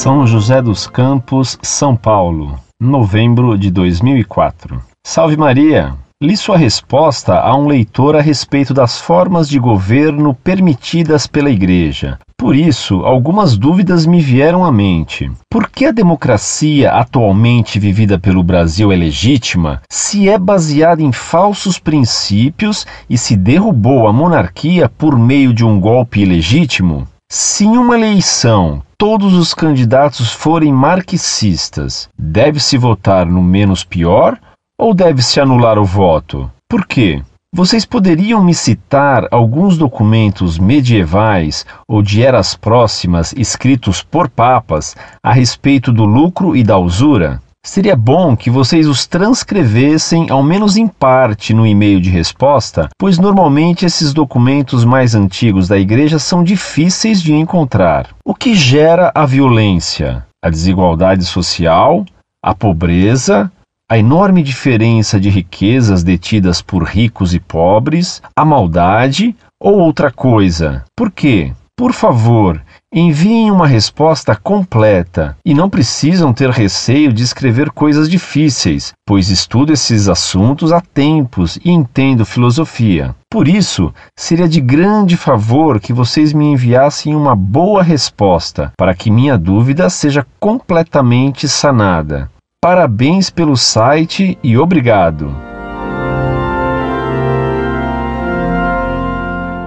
São José dos Campos, São Paulo, novembro de 2004. Salve Maria! Li sua resposta a um leitor a respeito das formas de governo permitidas pela Igreja. Por isso, algumas dúvidas me vieram à mente. Por que a democracia atualmente vivida pelo Brasil é legítima se é baseada em falsos princípios e se derrubou a monarquia por meio de um golpe ilegítimo? Se em uma eleição todos os candidatos forem marxistas, deve-se votar no menos pior ou deve-se anular o voto? Por quê? Vocês poderiam me citar alguns documentos medievais ou de eras próximas escritos por papas a respeito do lucro e da usura? Seria bom que vocês os transcrevessem, ao menos em parte, no e-mail de resposta, pois normalmente esses documentos mais antigos da Igreja são difíceis de encontrar. O que gera a violência? A desigualdade social? A pobreza? a enorme diferença de riquezas detidas por ricos e pobres, a maldade ou outra coisa. Por quê? Por favor, enviem uma resposta completa e não precisam ter receio de escrever coisas difíceis, pois estudo esses assuntos há tempos e entendo filosofia. Por isso, seria de grande favor que vocês me enviassem uma boa resposta para que minha dúvida seja completamente sanada. Parabéns pelo site e obrigado.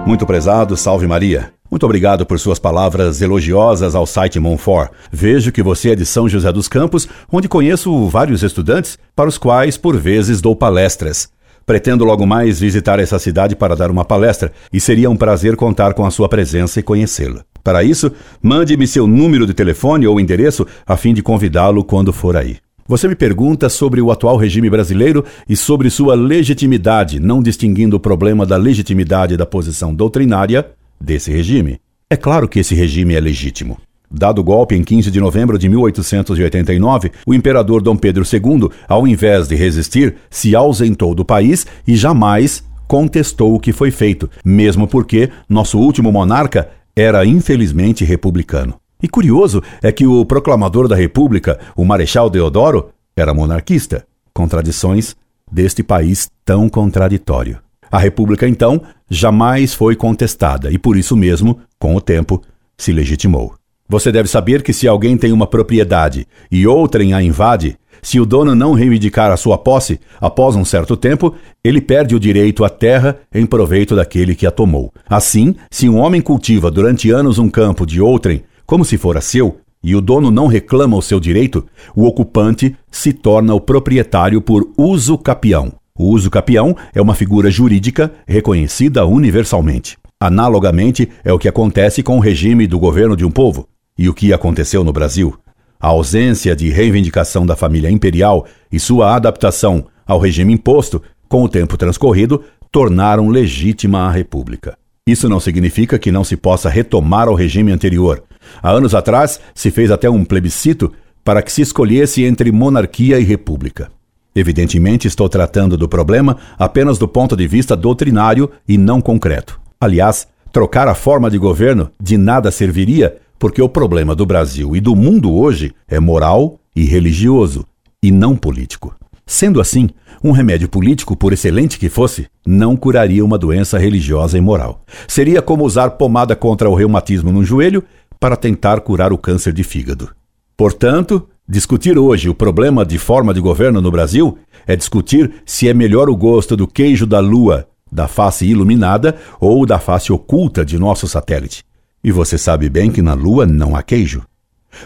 Muito prezado, salve Maria. Muito obrigado por suas palavras elogiosas ao site Monfort. Vejo que você é de São José dos Campos, onde conheço vários estudantes para os quais por vezes dou palestras. Pretendo logo mais visitar essa cidade para dar uma palestra e seria um prazer contar com a sua presença e conhecê-la. Para isso, mande-me seu número de telefone ou endereço a fim de convidá-lo quando for aí. Você me pergunta sobre o atual regime brasileiro e sobre sua legitimidade, não distinguindo o problema da legitimidade da posição doutrinária desse regime. É claro que esse regime é legítimo. Dado o golpe em 15 de novembro de 1889, o imperador Dom Pedro II, ao invés de resistir, se ausentou do país e jamais contestou o que foi feito, mesmo porque nosso último monarca era infelizmente republicano. E curioso é que o proclamador da República, o Marechal Deodoro, era monarquista. Contradições deste país tão contraditório. A República, então, jamais foi contestada e, por isso mesmo, com o tempo, se legitimou. Você deve saber que se alguém tem uma propriedade e outrem a invade, se o dono não reivindicar a sua posse, após um certo tempo, ele perde o direito à terra em proveito daquele que a tomou. Assim, se um homem cultiva durante anos um campo de outrem como se fora seu, e o dono não reclama o seu direito, o ocupante se torna o proprietário por uso capião. O uso capião é uma figura jurídica reconhecida universalmente. Analogamente, é o que acontece com o regime do governo de um povo. E o que aconteceu no Brasil? A ausência de reivindicação da família imperial e sua adaptação ao regime imposto, com o tempo transcorrido, tornaram legítima a República. Isso não significa que não se possa retomar ao regime anterior, Há anos atrás, se fez até um plebiscito para que se escolhesse entre monarquia e república. Evidentemente, estou tratando do problema apenas do ponto de vista doutrinário e não concreto. Aliás, trocar a forma de governo de nada serviria, porque o problema do Brasil e do mundo hoje é moral e religioso, e não político. Sendo assim, um remédio político, por excelente que fosse, não curaria uma doença religiosa e moral. Seria como usar pomada contra o reumatismo no joelho para tentar curar o câncer de fígado. Portanto, discutir hoje o problema de forma de governo no Brasil é discutir se é melhor o gosto do queijo da lua, da face iluminada ou da face oculta de nosso satélite. E você sabe bem que na lua não há queijo.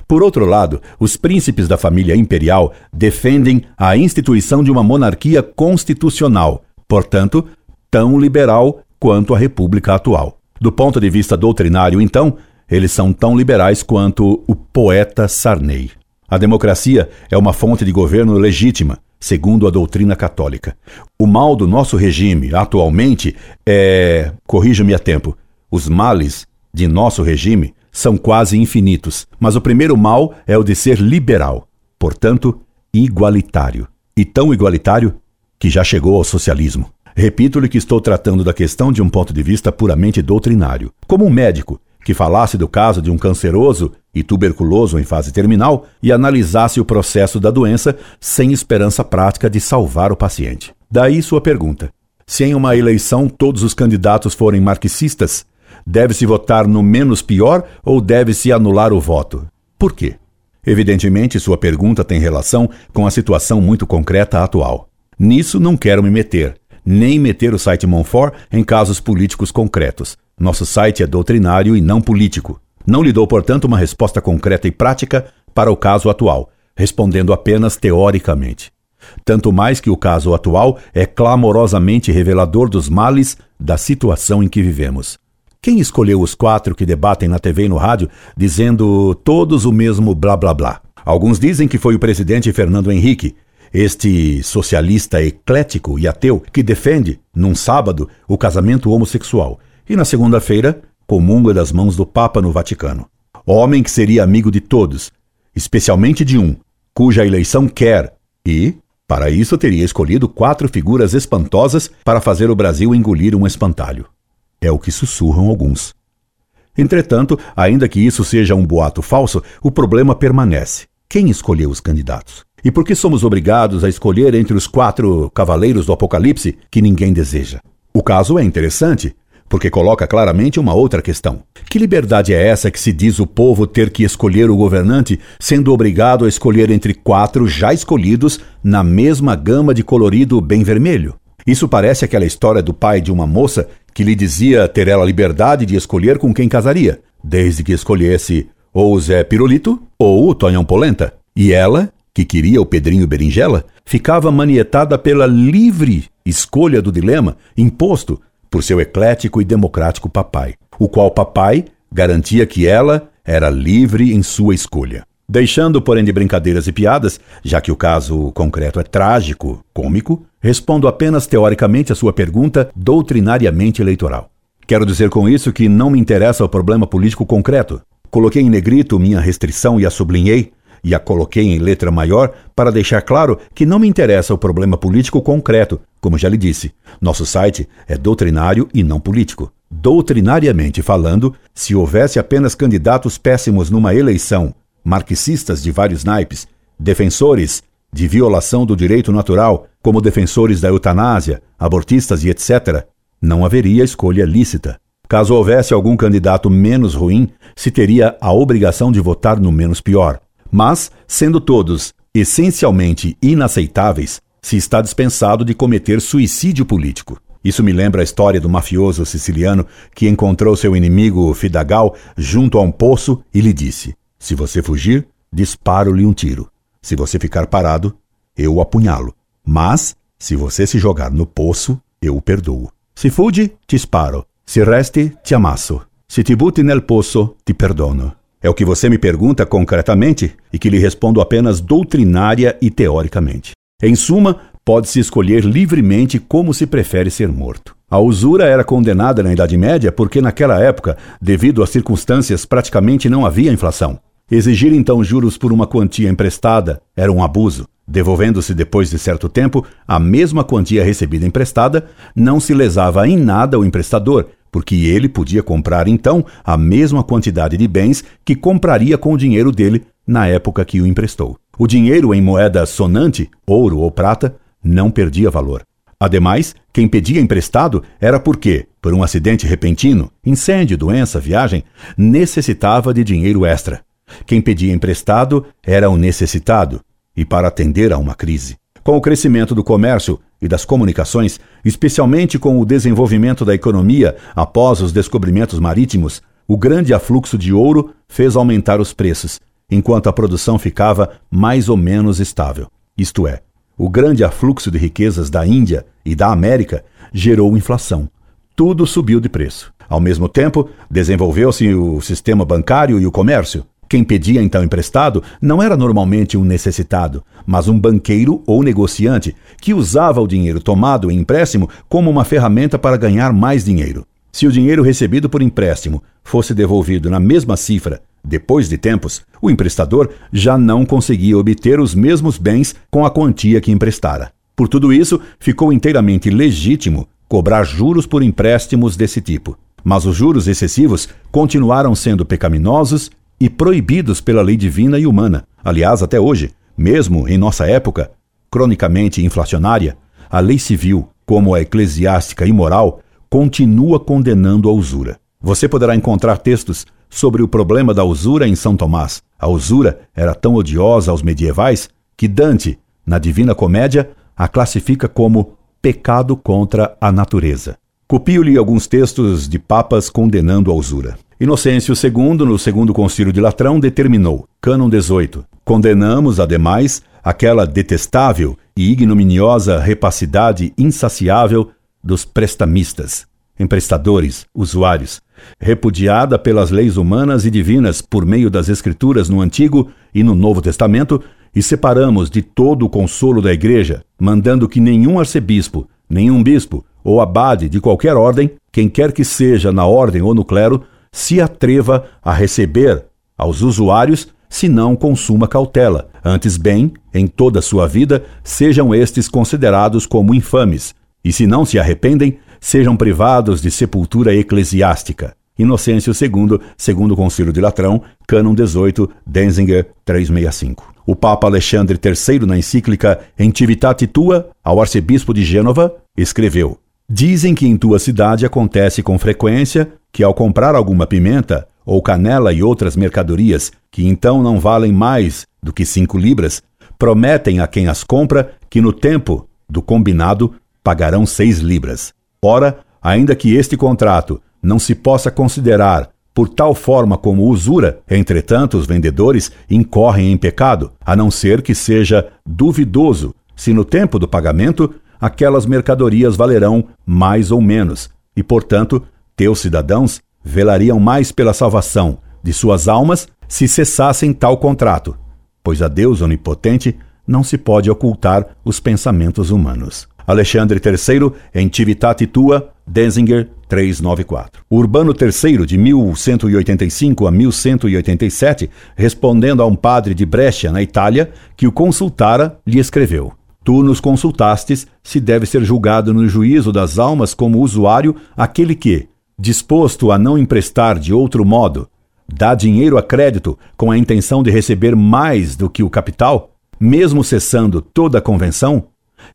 Por outro lado, os príncipes da família imperial defendem a instituição de uma monarquia constitucional, portanto, tão liberal quanto a república atual. Do ponto de vista doutrinário, então, eles são tão liberais quanto o poeta Sarney. A democracia é uma fonte de governo legítima, segundo a doutrina católica. O mal do nosso regime atualmente é. corrija-me a tempo. Os males de nosso regime são quase infinitos, mas o primeiro mal é o de ser liberal, portanto, igualitário. E tão igualitário que já chegou ao socialismo. Repito-lhe que estou tratando da questão de um ponto de vista puramente doutrinário. Como um médico que falasse do caso de um canceroso e tuberculoso em fase terminal e analisasse o processo da doença sem esperança prática de salvar o paciente. Daí sua pergunta: se em uma eleição todos os candidatos forem marxistas, deve-se votar no menos pior ou deve-se anular o voto? Por quê? Evidentemente, sua pergunta tem relação com a situação muito concreta atual. Nisso não quero me meter, nem meter o site Monfort em casos políticos concretos. Nosso site é doutrinário e não político. Não lhe dou, portanto, uma resposta concreta e prática para o caso atual, respondendo apenas teoricamente. Tanto mais que o caso atual é clamorosamente revelador dos males da situação em que vivemos. Quem escolheu os quatro que debatem na TV e no rádio, dizendo todos o mesmo blá blá blá? Alguns dizem que foi o presidente Fernando Henrique, este socialista eclético e ateu que defende, num sábado, o casamento homossexual e na segunda-feira comunga das mãos do Papa no Vaticano. Homem que seria amigo de todos, especialmente de um, cuja eleição quer, e, para isso, teria escolhido quatro figuras espantosas para fazer o Brasil engolir um espantalho. É o que sussurram alguns. Entretanto, ainda que isso seja um boato falso, o problema permanece. Quem escolheu os candidatos? E por que somos obrigados a escolher entre os quatro cavaleiros do Apocalipse que ninguém deseja? O caso é interessante, porque coloca claramente uma outra questão. Que liberdade é essa que se diz o povo ter que escolher o governante, sendo obrigado a escolher entre quatro já escolhidos na mesma gama de colorido bem vermelho? Isso parece aquela história do pai de uma moça que lhe dizia ter ela liberdade de escolher com quem casaria, desde que escolhesse ou o Zé Pirulito ou o Tonhão Polenta. E ela, que queria o Pedrinho Berinjela, ficava manietada pela livre escolha do dilema imposto por seu eclético e democrático papai, o qual papai garantia que ela era livre em sua escolha. Deixando, porém, de brincadeiras e piadas, já que o caso concreto é trágico, cômico, respondo apenas teoricamente a sua pergunta doutrinariamente eleitoral. Quero dizer com isso que não me interessa o problema político concreto. Coloquei em negrito minha restrição e a sublinhei, e a coloquei em letra maior para deixar claro que não me interessa o problema político concreto, como já lhe disse. Nosso site é doutrinário e não político. Doutrinariamente falando, se houvesse apenas candidatos péssimos numa eleição, marxistas de vários naipes, defensores de violação do direito natural, como defensores da eutanásia, abortistas e etc., não haveria escolha lícita. Caso houvesse algum candidato menos ruim, se teria a obrigação de votar no menos pior. Mas, sendo todos essencialmente inaceitáveis, se está dispensado de cometer suicídio político. Isso me lembra a história do mafioso siciliano que encontrou seu inimigo Fidagal junto a um poço e lhe disse: Se você fugir, disparo-lhe um tiro. Se você ficar parado, eu apunhalo. Mas, se você se jogar no poço, eu o perdoo. Se fugi, ti sparo. Se resti, ti amasso. Se ti butti nel poço, ti perdono. É o que você me pergunta concretamente e que lhe respondo apenas doutrinária e teoricamente. Em suma, pode-se escolher livremente como se prefere ser morto. A usura era condenada na Idade Média porque, naquela época, devido às circunstâncias, praticamente não havia inflação. Exigir então juros por uma quantia emprestada era um abuso. Devolvendo-se depois de certo tempo a mesma quantia recebida emprestada, não se lesava em nada o emprestador, porque ele podia comprar então a mesma quantidade de bens que compraria com o dinheiro dele na época que o emprestou. O dinheiro em moeda sonante, ouro ou prata, não perdia valor. Ademais, quem pedia emprestado era porque, por um acidente repentino, incêndio, doença, viagem, necessitava de dinheiro extra. Quem pedia emprestado era o necessitado, e para atender a uma crise. Com o crescimento do comércio e das comunicações, especialmente com o desenvolvimento da economia após os descobrimentos marítimos, o grande afluxo de ouro fez aumentar os preços, enquanto a produção ficava mais ou menos estável. Isto é, o grande afluxo de riquezas da Índia e da América gerou inflação. Tudo subiu de preço. Ao mesmo tempo, desenvolveu-se o sistema bancário e o comércio. Quem pedia então emprestado não era normalmente um necessitado, mas um banqueiro ou negociante que usava o dinheiro tomado em empréstimo como uma ferramenta para ganhar mais dinheiro. Se o dinheiro recebido por empréstimo fosse devolvido na mesma cifra depois de tempos, o emprestador já não conseguia obter os mesmos bens com a quantia que emprestara. Por tudo isso, ficou inteiramente legítimo cobrar juros por empréstimos desse tipo. Mas os juros excessivos continuaram sendo pecaminosos e proibidos pela lei divina e humana. Aliás, até hoje, mesmo em nossa época, cronicamente inflacionária, a lei civil, como a eclesiástica e moral, continua condenando a usura. Você poderá encontrar textos sobre o problema da usura em São Tomás. A usura era tão odiosa aos medievais que Dante, na Divina Comédia, a classifica como pecado contra a natureza. Copio-lhe alguns textos de papas condenando a usura. Inocêncio II, no segundo concílio de Latrão, determinou, cânon 18, condenamos, ademais, aquela detestável e ignominiosa repacidade insaciável dos prestamistas, emprestadores, usuários, repudiada pelas leis humanas e divinas por meio das Escrituras no Antigo e no Novo Testamento, e separamos de todo o consolo da Igreja, mandando que nenhum arcebispo, nenhum bispo ou abade de qualquer ordem, quem quer que seja na ordem ou no clero, se atreva a receber aos usuários, se não consuma cautela. Antes bem, em toda sua vida, sejam estes considerados como infames, e se não se arrependem, sejam privados de sepultura eclesiástica. Inocêncio II, segundo o Concílio de Latrão, Cânon 18, Denzinger 365. O Papa Alexandre III, na encíclica Entivitate Tua, ao arcebispo de Gênova, escreveu: Dizem que em tua cidade acontece com frequência que, ao comprar alguma pimenta, ou canela e outras mercadorias, que então não valem mais do que cinco libras, prometem a quem as compra que no tempo do combinado pagarão seis libras. Ora, ainda que este contrato não se possa considerar por tal forma como usura, entretanto, os vendedores incorrem em pecado, a não ser que seja duvidoso se no tempo do pagamento aquelas mercadorias valerão mais ou menos, e, portanto, teus cidadãos velariam mais pela salvação de suas almas se cessassem tal contrato, pois a Deus onipotente não se pode ocultar os pensamentos humanos. Alexandre III, em Civitate Tua, Denzinger 394. Urbano III, de 1185 a 1187, respondendo a um padre de Brescia, na Itália, que o consultara, lhe escreveu: Tu nos consultastes se deve ser julgado no juízo das almas como usuário aquele que, disposto a não emprestar de outro modo, dá dinheiro a crédito com a intenção de receber mais do que o capital, mesmo cessando toda a convenção,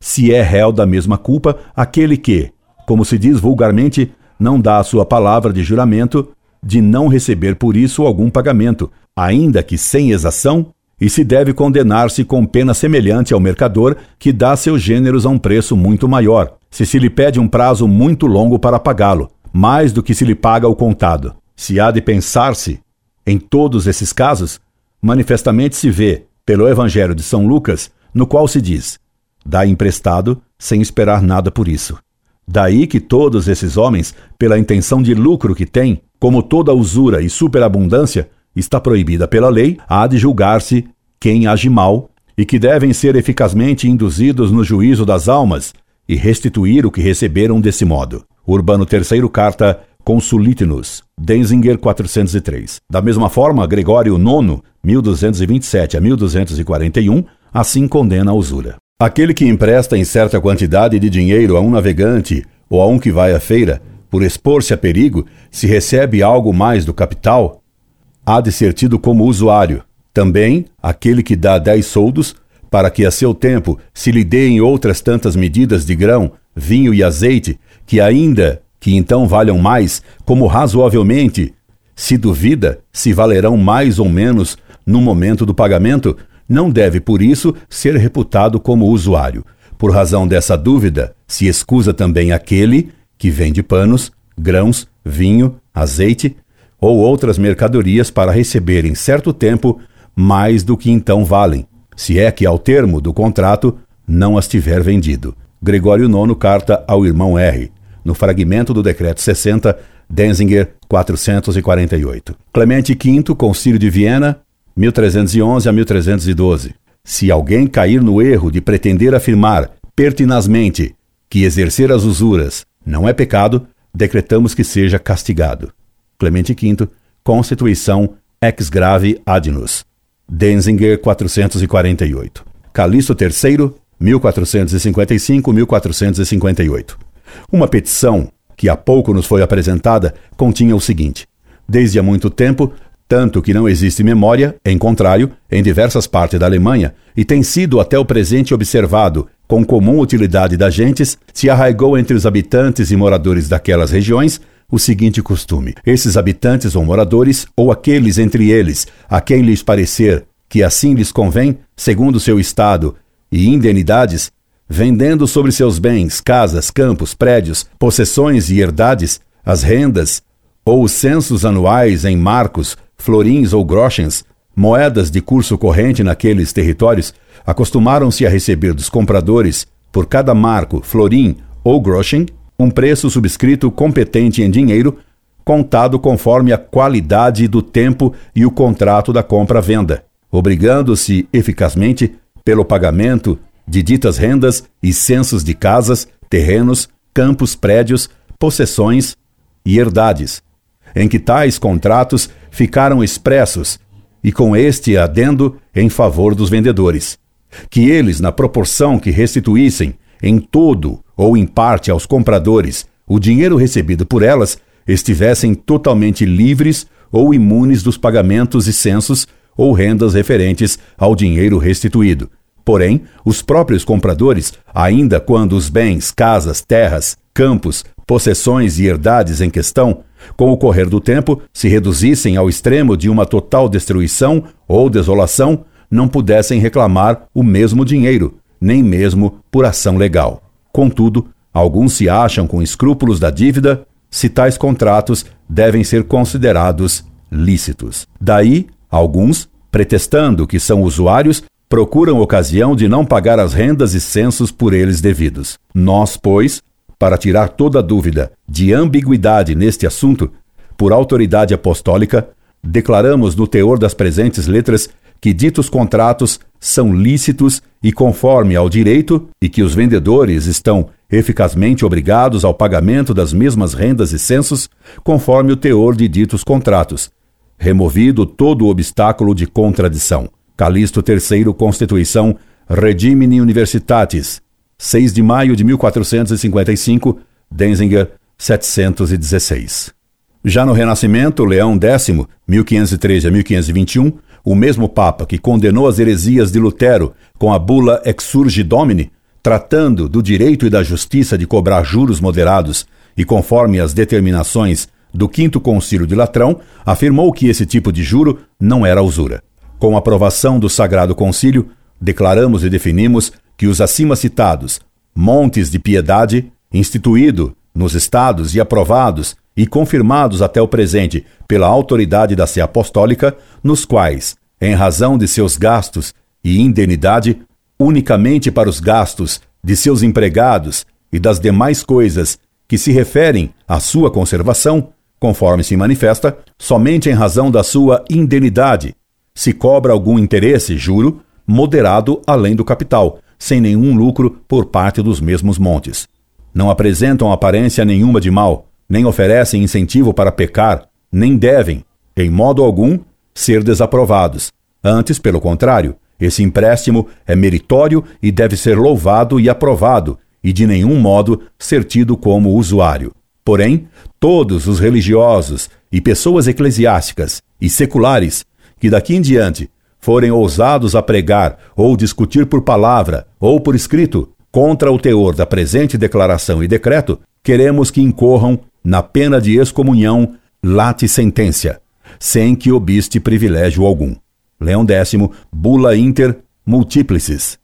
se é réu da mesma culpa aquele que, como se diz vulgarmente, não dá a sua palavra de juramento de não receber por isso algum pagamento, ainda que sem exação, e se deve condenar-se com pena semelhante ao mercador que dá seus gêneros a um preço muito maior, se se lhe pede um prazo muito longo para pagá-lo, mais do que se lhe paga o contado. Se há de pensar-se em todos esses casos, manifestamente se vê, pelo Evangelho de São Lucas, no qual se diz: dá emprestado sem esperar nada por isso. Daí que todos esses homens, pela intenção de lucro que têm, como toda usura e superabundância está proibida pela lei, há de julgar-se quem age mal e que devem ser eficazmente induzidos no juízo das almas e restituir o que receberam desse modo. Urbano III, carta Consulitinus, Denzinger 403. Da mesma forma, Gregório IX, 1227 a 1241, assim condena a usura. Aquele que empresta em certa quantidade de dinheiro a um navegante ou a um que vai à feira, por expor-se a perigo, se recebe algo mais do capital, há de ser tido como usuário. Também aquele que dá dez soldos, para que a seu tempo se lhe deem outras tantas medidas de grão, vinho e azeite, que ainda que então valham mais, como razoavelmente se duvida se valerão mais ou menos no momento do pagamento, não deve, por isso, ser reputado como usuário. Por razão dessa dúvida, se excusa também aquele que vende panos, grãos, vinho, azeite ou outras mercadorias para receber em certo tempo mais do que então valem, se é que ao termo do contrato não as tiver vendido. Gregório IX, carta ao irmão R, no fragmento do decreto 60, Denzinger 448. Clemente V, Concílio de Viena, 1311 a 1312. Se alguém cair no erro de pretender afirmar pertinazmente que exercer as usuras não é pecado, decretamos que seja castigado. Clemente V, Constituição ex grave adnus. Denzinger 448. Calixto III, 1455-1458. Uma petição que há pouco nos foi apresentada continha o seguinte: Desde há muito tempo tanto que não existe memória, em contrário, em diversas partes da Alemanha, e tem sido até o presente observado, com comum utilidade das gentes, se arraigou entre os habitantes e moradores daquelas regiões o seguinte costume: esses habitantes ou moradores, ou aqueles entre eles, a quem lhes parecer que assim lhes convém, segundo seu estado e indenidades, vendendo sobre seus bens, casas, campos, prédios, possessões e herdades, as rendas, ou os censos anuais em marcos, florins ou groschens, moedas de curso corrente naqueles territórios, acostumaram-se a receber dos compradores, por cada marco, florim ou groschen, um preço subscrito competente em dinheiro, contado conforme a qualidade do tempo e o contrato da compra-venda, obrigando-se eficazmente pelo pagamento de ditas rendas e censos de casas, terrenos, campos, prédios, possessões e herdades, em que tais contratos ficaram expressos e com este adendo em favor dos vendedores, que eles, na proporção que restituíssem em todo ou em parte aos compradores o dinheiro recebido por elas, estivessem totalmente livres ou imunes dos pagamentos e censos ou rendas referentes ao dinheiro restituído. Porém, os próprios compradores, ainda quando os bens, casas, terras, campos, possessões e herdades em questão, com o correr do tempo, se reduzissem ao extremo de uma total destruição ou desolação, não pudessem reclamar o mesmo dinheiro, nem mesmo por ação legal. Contudo, alguns se acham com escrúpulos da dívida se tais contratos devem ser considerados lícitos. Daí, alguns, pretextando que são usuários, procuram ocasião de não pagar as rendas e censos por eles devidos. Nós, pois, para tirar toda dúvida de ambiguidade neste assunto, por autoridade apostólica, declaramos no teor das presentes letras que ditos contratos são lícitos e conforme ao direito e que os vendedores estão eficazmente obrigados ao pagamento das mesmas rendas e censos conforme o teor de ditos contratos, removido todo o obstáculo de contradição. Calixto III Constituição Regimini Universitatis, 6 de maio de 1455, Denzinger, 716. Já no Renascimento, Leão X, 1513 a 1521, o mesmo Papa que condenou as heresias de Lutero com a bula Exurge Domini, tratando do direito e da justiça de cobrar juros moderados e conforme as determinações do Quinto Concílio de Latrão, afirmou que esse tipo de juro não era usura. Com a aprovação do Sagrado Concílio, declaramos e definimos que os acima citados montes de piedade, instituído nos estados e aprovados e confirmados até o presente pela autoridade da Sé Apostólica, nos quais, em razão de seus gastos e indenidade, unicamente para os gastos de seus empregados e das demais coisas que se referem à sua conservação, conforme se manifesta, somente em razão da sua indenidade, se cobra algum interesse, juro, moderado além do capital, sem nenhum lucro por parte dos mesmos montes. Não apresentam aparência nenhuma de mal, nem oferecem incentivo para pecar, nem devem, em modo algum, ser desaprovados. Antes, pelo contrário, esse empréstimo é meritório e deve ser louvado e aprovado, e de nenhum modo ser tido como usuário. Porém, todos os religiosos e pessoas eclesiásticas e seculares que daqui em diante forem ousados a pregar ou discutir por palavra ou por escrito contra o teor da presente declaração e decreto, queremos que incorram na pena de excomunhão late sentença, sem que obiste privilégio algum. Leão X, Bula Inter Multiplicis,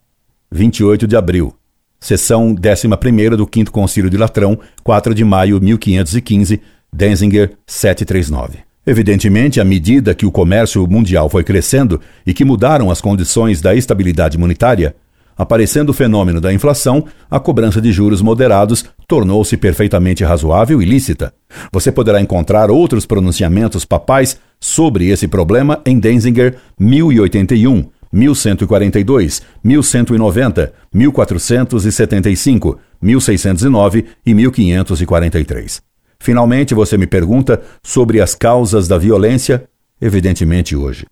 28 de abril. Sessão 11 do 5 Concílio de Latrão, 4 de maio 1515, Denzinger 739. Evidentemente, à medida que o comércio mundial foi crescendo e que mudaram as condições da estabilidade monetária, aparecendo o fenômeno da inflação, a cobrança de juros moderados tornou-se perfeitamente razoável e lícita. Você poderá encontrar outros pronunciamentos papais sobre esse problema em Denzinger 1081, 1142, 1190, 1475, 1609 e 1543. Finalmente, você me pergunta sobre as causas da violência, evidentemente hoje.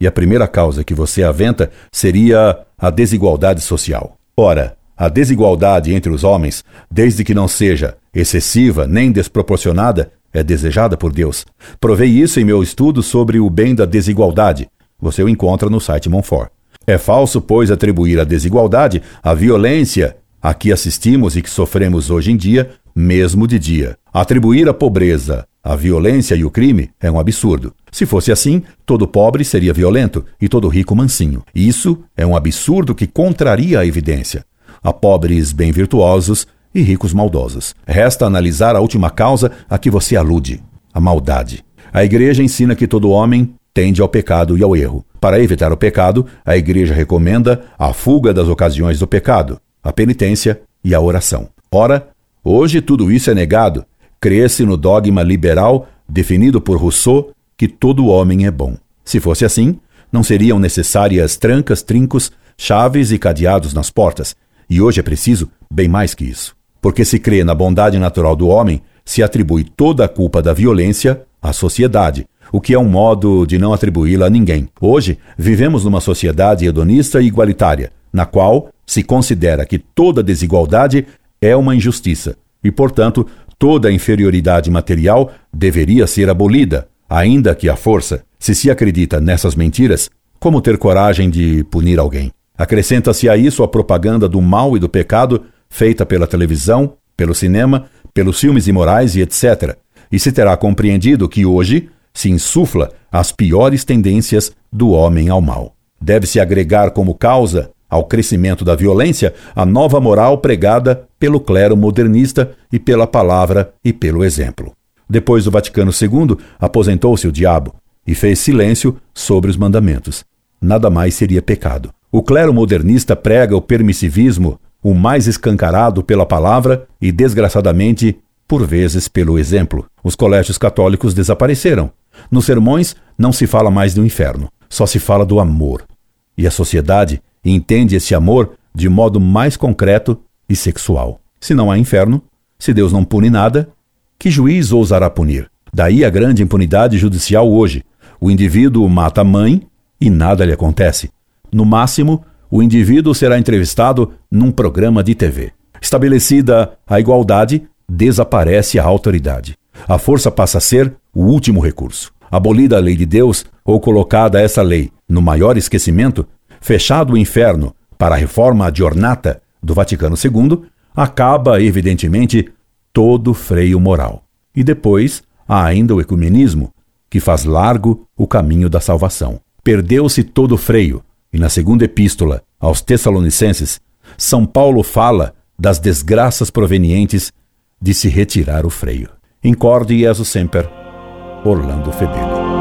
E a primeira causa que você aventa seria a desigualdade social. Ora, a desigualdade entre os homens, desde que não seja excessiva nem desproporcionada, é desejada por Deus. Provei isso em meu estudo sobre o bem da desigualdade. Você o encontra no site Monfort. É falso, pois, atribuir a desigualdade a violência a que assistimos e que sofremos hoje em dia, mesmo de dia. Atribuir a pobreza, a violência e o crime é um absurdo. Se fosse assim, todo pobre seria violento e todo rico mansinho. Isso é um absurdo que contraria a evidência. Há pobres bem virtuosos e ricos maldosos. Resta analisar a última causa a que você alude: a maldade. A igreja ensina que todo homem tende ao pecado e ao erro. Para evitar o pecado, a igreja recomenda a fuga das ocasiões do pecado, a penitência e a oração. Ora, hoje tudo isso é negado. Crê-se no dogma liberal definido por Rousseau que todo homem é bom. Se fosse assim, não seriam necessárias trancas, trincos, chaves e cadeados nas portas. E hoje é preciso bem mais que isso. Porque se crê na bondade natural do homem, se atribui toda a culpa da violência à sociedade, o que é um modo de não atribuí-la a ninguém. Hoje, vivemos numa sociedade hedonista e igualitária, na qual se considera que toda desigualdade é uma injustiça e, portanto, toda inferioridade material deveria ser abolida, ainda que à força. Se se acredita nessas mentiras, como ter coragem de punir alguém? Acrescenta-se a isso a propaganda do mal e do pecado feita pela televisão, pelo cinema, pelos filmes imorais e etc. E se terá compreendido que hoje se insufla as piores tendências do homem ao mal. Deve-se agregar como causa ao crescimento da violência a nova moral pregada pelo clero modernista e pela palavra e pelo exemplo. Depois do Vaticano II, aposentou-se o diabo e fez silêncio sobre os mandamentos. Nada mais seria pecado. O clero modernista prega o permissivismo o mais escancarado pela palavra e, desgraçadamente, por vezes pelo exemplo. Os colégios católicos desapareceram. Nos sermões não se fala mais do inferno, só se fala do amor. E a sociedade entende esse amor de modo mais concreto e sexual. Se não há inferno, se Deus não pune nada, que juiz ousará punir? Daí a grande impunidade judicial hoje. O indivíduo mata a mãe e nada lhe acontece. No máximo, o indivíduo será entrevistado num programa de TV. Estabelecida a igualdade, desaparece a autoridade. A força passa a ser o último recurso. Abolida a lei de Deus, ou colocada essa lei no maior esquecimento, fechado o inferno para a reforma adjornata do Vaticano II, acaba, evidentemente, todo freio moral. E depois há ainda o ecumenismo, que faz largo o caminho da salvação. Perdeu-se todo freio, e na segunda epístola aos Tessalonicenses, São Paulo fala das desgraças provenientes de se retirar o freio. Incorde Jesus Semper, Orlando Fedeli.